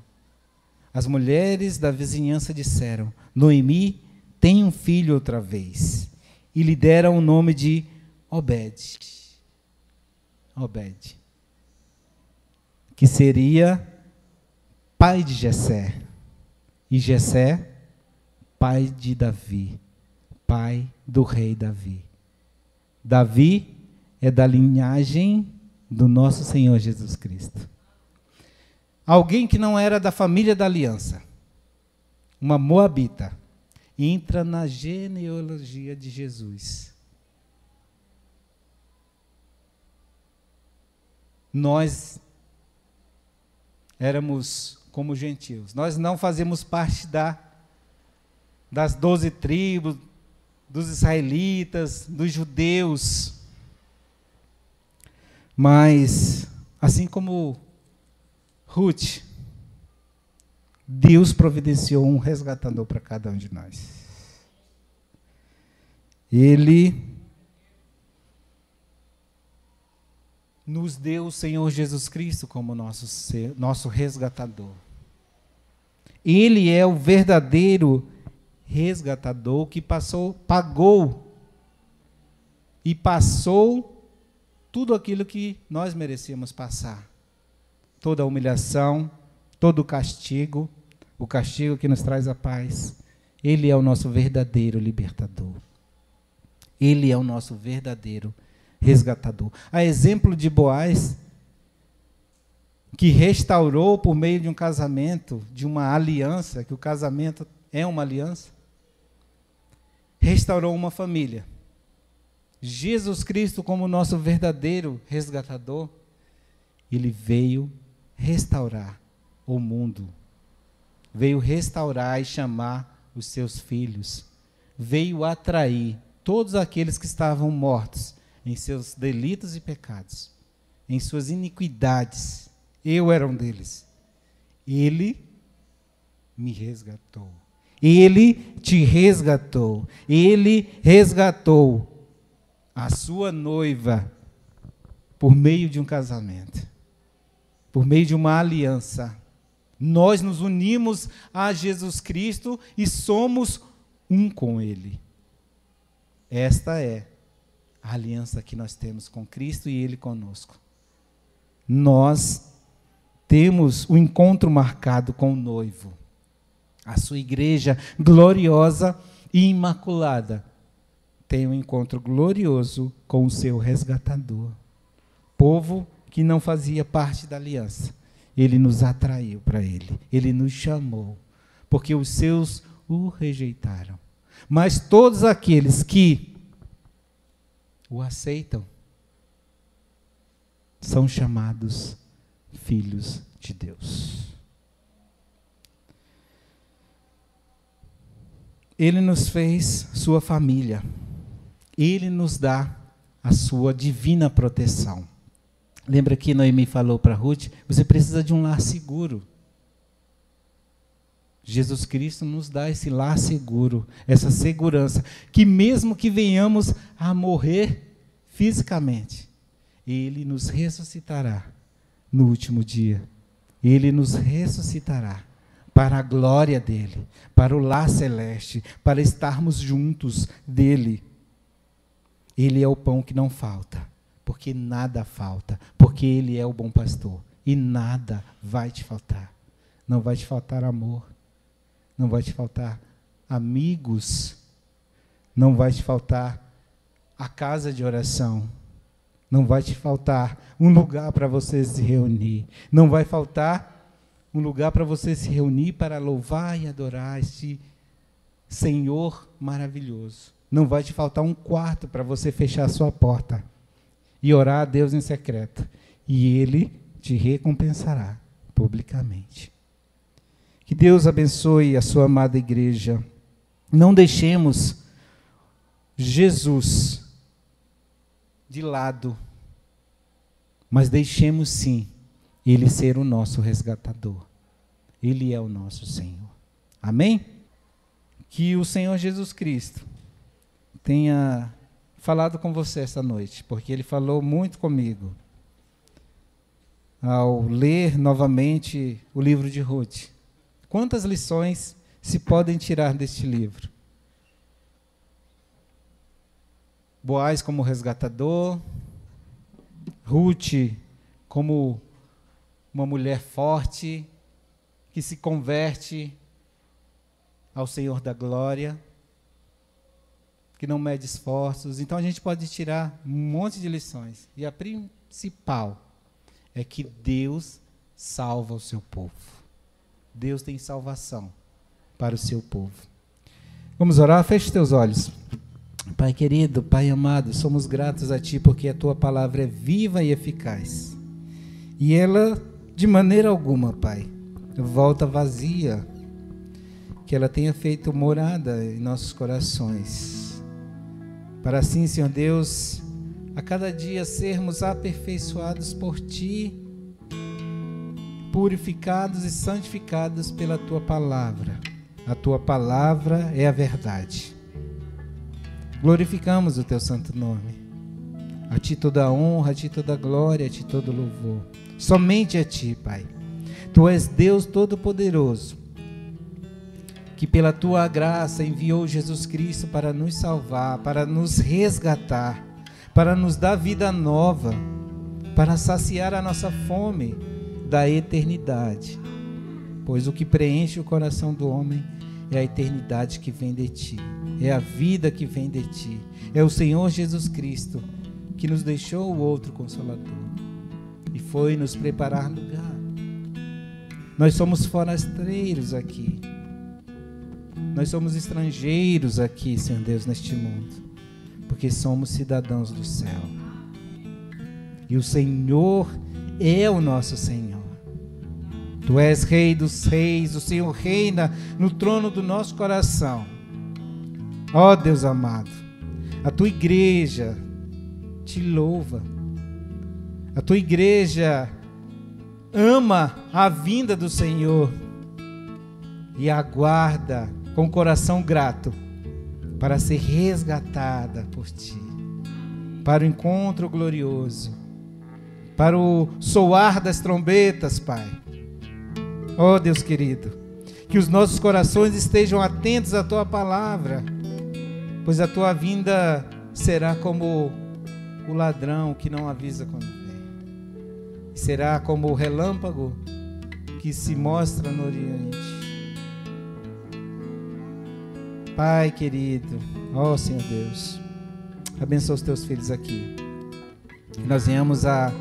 As mulheres da vizinhança disseram: Noemi tem um filho outra vez. E lhe deram o nome de Obed. Obed. Que seria pai de Jessé. E Jessé, pai de Davi, pai do rei Davi. Davi é da linhagem do nosso Senhor Jesus Cristo. Alguém que não era da família da aliança, uma moabita, entra na genealogia de Jesus. Nós éramos como gentios. Nós não fazemos parte da, das doze tribos, dos israelitas, dos judeus. Mas, assim como Ruth, Deus providenciou um resgatador para cada um de nós. Ele nos deu o Senhor Jesus Cristo como nosso, ser, nosso resgatador. Ele é o verdadeiro resgatador que passou, pagou e passou tudo aquilo que nós merecíamos passar. Toda a humilhação, todo o castigo, o castigo que nos traz a paz. Ele é o nosso verdadeiro libertador. Ele é o nosso verdadeiro resgatador. A exemplo de Boaz, que restaurou por meio de um casamento, de uma aliança, que o casamento é uma aliança, restaurou uma família. Jesus Cristo, como nosso verdadeiro resgatador, ele veio restaurar o mundo, veio restaurar e chamar os seus filhos, veio atrair todos aqueles que estavam mortos em seus delitos e pecados, em suas iniquidades. Eu era um deles. Ele me resgatou. Ele te resgatou. Ele resgatou a sua noiva por meio de um casamento, por meio de uma aliança. Nós nos unimos a Jesus Cristo e somos um com Ele. Esta é a aliança que nós temos com Cristo e Ele conosco. Nós temos o encontro marcado com o noivo, a sua igreja gloriosa e imaculada tem um encontro glorioso com o seu resgatador. Povo que não fazia parte da aliança. Ele nos atraiu para ele, ele nos chamou, porque os seus o rejeitaram. Mas todos aqueles que o aceitam são chamados filhos de Deus. Ele nos fez sua família. Ele nos dá a sua divina proteção. Lembra que Noemi falou para Ruth? Você precisa de um lar seguro. Jesus Cristo nos dá esse lar seguro, essa segurança, que mesmo que venhamos a morrer fisicamente, Ele nos ressuscitará no último dia. Ele nos ressuscitará para a glória dele, para o lar celeste, para estarmos juntos dele. Ele é o pão que não falta, porque nada falta, porque Ele é o bom pastor e nada vai te faltar. Não vai te faltar amor, não vai te faltar amigos, não vai te faltar a casa de oração, não vai te faltar um lugar para você se reunir, não vai faltar um lugar para você se reunir para louvar e adorar este Senhor maravilhoso. Não vai te faltar um quarto para você fechar a sua porta e orar a Deus em secreto, e Ele te recompensará publicamente. Que Deus abençoe a sua amada igreja. Não deixemos Jesus de lado, mas deixemos sim Ele ser o nosso resgatador. Ele é o nosso Senhor. Amém? Que o Senhor Jesus Cristo tenha falado com você essa noite, porque Ele falou muito comigo ao ler novamente o livro de Ruth. Quantas lições se podem tirar deste livro? Boaz como resgatador, Ruth como uma mulher forte que se converte ao Senhor da glória, que não mede esforços. Então a gente pode tirar um monte de lições. E a principal é que Deus salva o seu povo. Deus tem salvação para o seu povo. Vamos orar? Feche teus olhos. Pai querido, Pai amado, somos gratos a Ti porque a Tua palavra é viva e eficaz. E ela, de maneira alguma, Pai, volta vazia. Que ela tenha feito morada em nossos corações. Para assim, Senhor Deus, a cada dia sermos aperfeiçoados por Ti, purificados e santificados pela Tua palavra. A Tua palavra é a verdade. Glorificamos o Teu santo nome. A Ti toda a honra, a Ti toda a glória, a Ti todo louvor. Somente a Ti, Pai. Tu és Deus Todo-Poderoso, que pela Tua graça enviou Jesus Cristo para nos salvar, para nos resgatar para nos dar vida nova, para saciar a nossa fome da eternidade. Pois o que preenche o coração do homem é a eternidade que vem de ti, é a vida que vem de ti, é o Senhor Jesus Cristo que nos deixou o outro consolador e foi nos preparar lugar. Nós somos forasteiros aqui. Nós somos estrangeiros aqui, Senhor Deus, neste mundo porque somos cidadãos do céu. E o Senhor é o nosso Senhor. Tu és Rei dos Reis, o Senhor reina no trono do nosso coração. Ó oh, Deus amado, a tua igreja te louva, a tua igreja ama a vinda do Senhor e aguarda com coração grato para ser resgatada por ti, para o encontro glorioso, para o soar das trombetas, Pai. Oh Deus querido, que os nossos corações estejam atentos à tua palavra, pois a tua vinda será como o ladrão que não avisa quando vem. Será como o relâmpago que se mostra no Oriente. Pai querido, ó oh, Senhor Deus, abençoa os teus filhos aqui. Que nós venhamos a,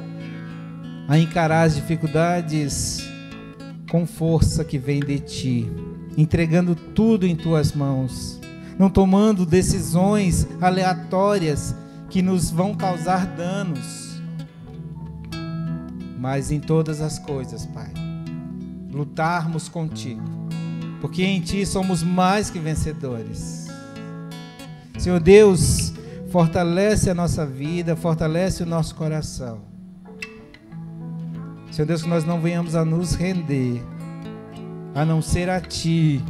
a encarar as dificuldades com força que vem de Ti, entregando tudo em Tuas mãos, não tomando decisões aleatórias que nos vão causar danos, mas em todas as coisas, Pai, lutarmos contigo porque em Ti somos mais que vencedores. Senhor Deus, fortalece a nossa vida, fortalece o nosso coração. Senhor Deus, que nós não venhamos a nos render, a não ser a Ti,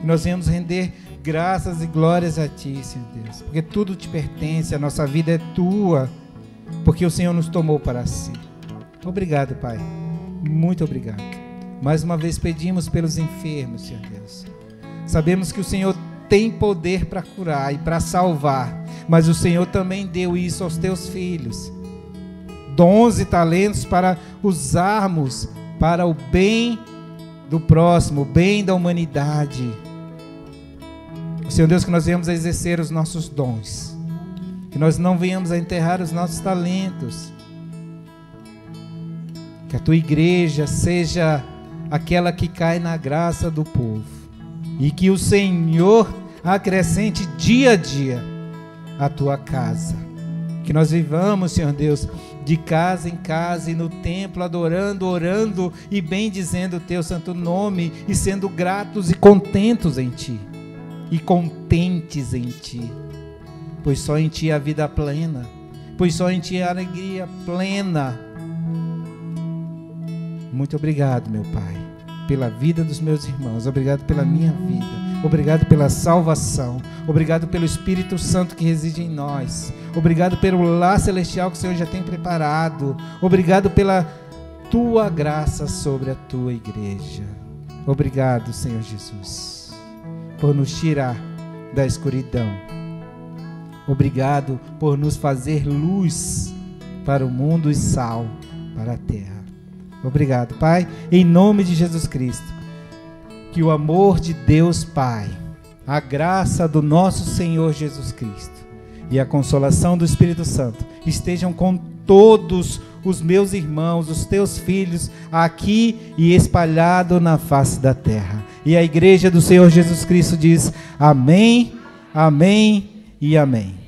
que nós venhamos render graças e glórias a Ti, Senhor Deus, porque tudo te pertence, a nossa vida é Tua, porque o Senhor nos tomou para si. Obrigado, Pai. Muito obrigado. Mais uma vez pedimos pelos enfermos, Senhor Deus. Sabemos que o Senhor tem poder para curar e para salvar, mas o Senhor também deu isso aos teus filhos. Dons e talentos para usarmos para o bem do próximo, o bem da humanidade. Senhor Deus, que nós venhamos a exercer os nossos dons, que nós não venhamos a enterrar os nossos talentos, que a tua igreja seja aquela que cai na graça do povo e que o Senhor acrescente dia a dia a tua casa. Que nós vivamos, Senhor Deus, de casa em casa e no templo, adorando, orando e bendizendo o teu santo nome e sendo gratos e contentos em ti. E contentes em ti. Pois só em ti há vida plena. Pois só em ti há alegria plena. Muito obrigado, meu Pai, pela vida dos meus irmãos. Obrigado pela minha vida. Obrigado pela salvação. Obrigado pelo Espírito Santo que reside em nós. Obrigado pelo lar celestial que o Senhor já tem preparado. Obrigado pela tua graça sobre a tua igreja. Obrigado, Senhor Jesus, por nos tirar da escuridão. Obrigado por nos fazer luz para o mundo e sal para a terra. Obrigado, Pai, em nome de Jesus Cristo que o amor de Deus Pai, a graça do nosso Senhor Jesus Cristo e a consolação do Espírito Santo estejam com todos os meus irmãos, os teus filhos, aqui e espalhado na face da terra. E a igreja do Senhor Jesus Cristo diz: Amém, Amém e Amém.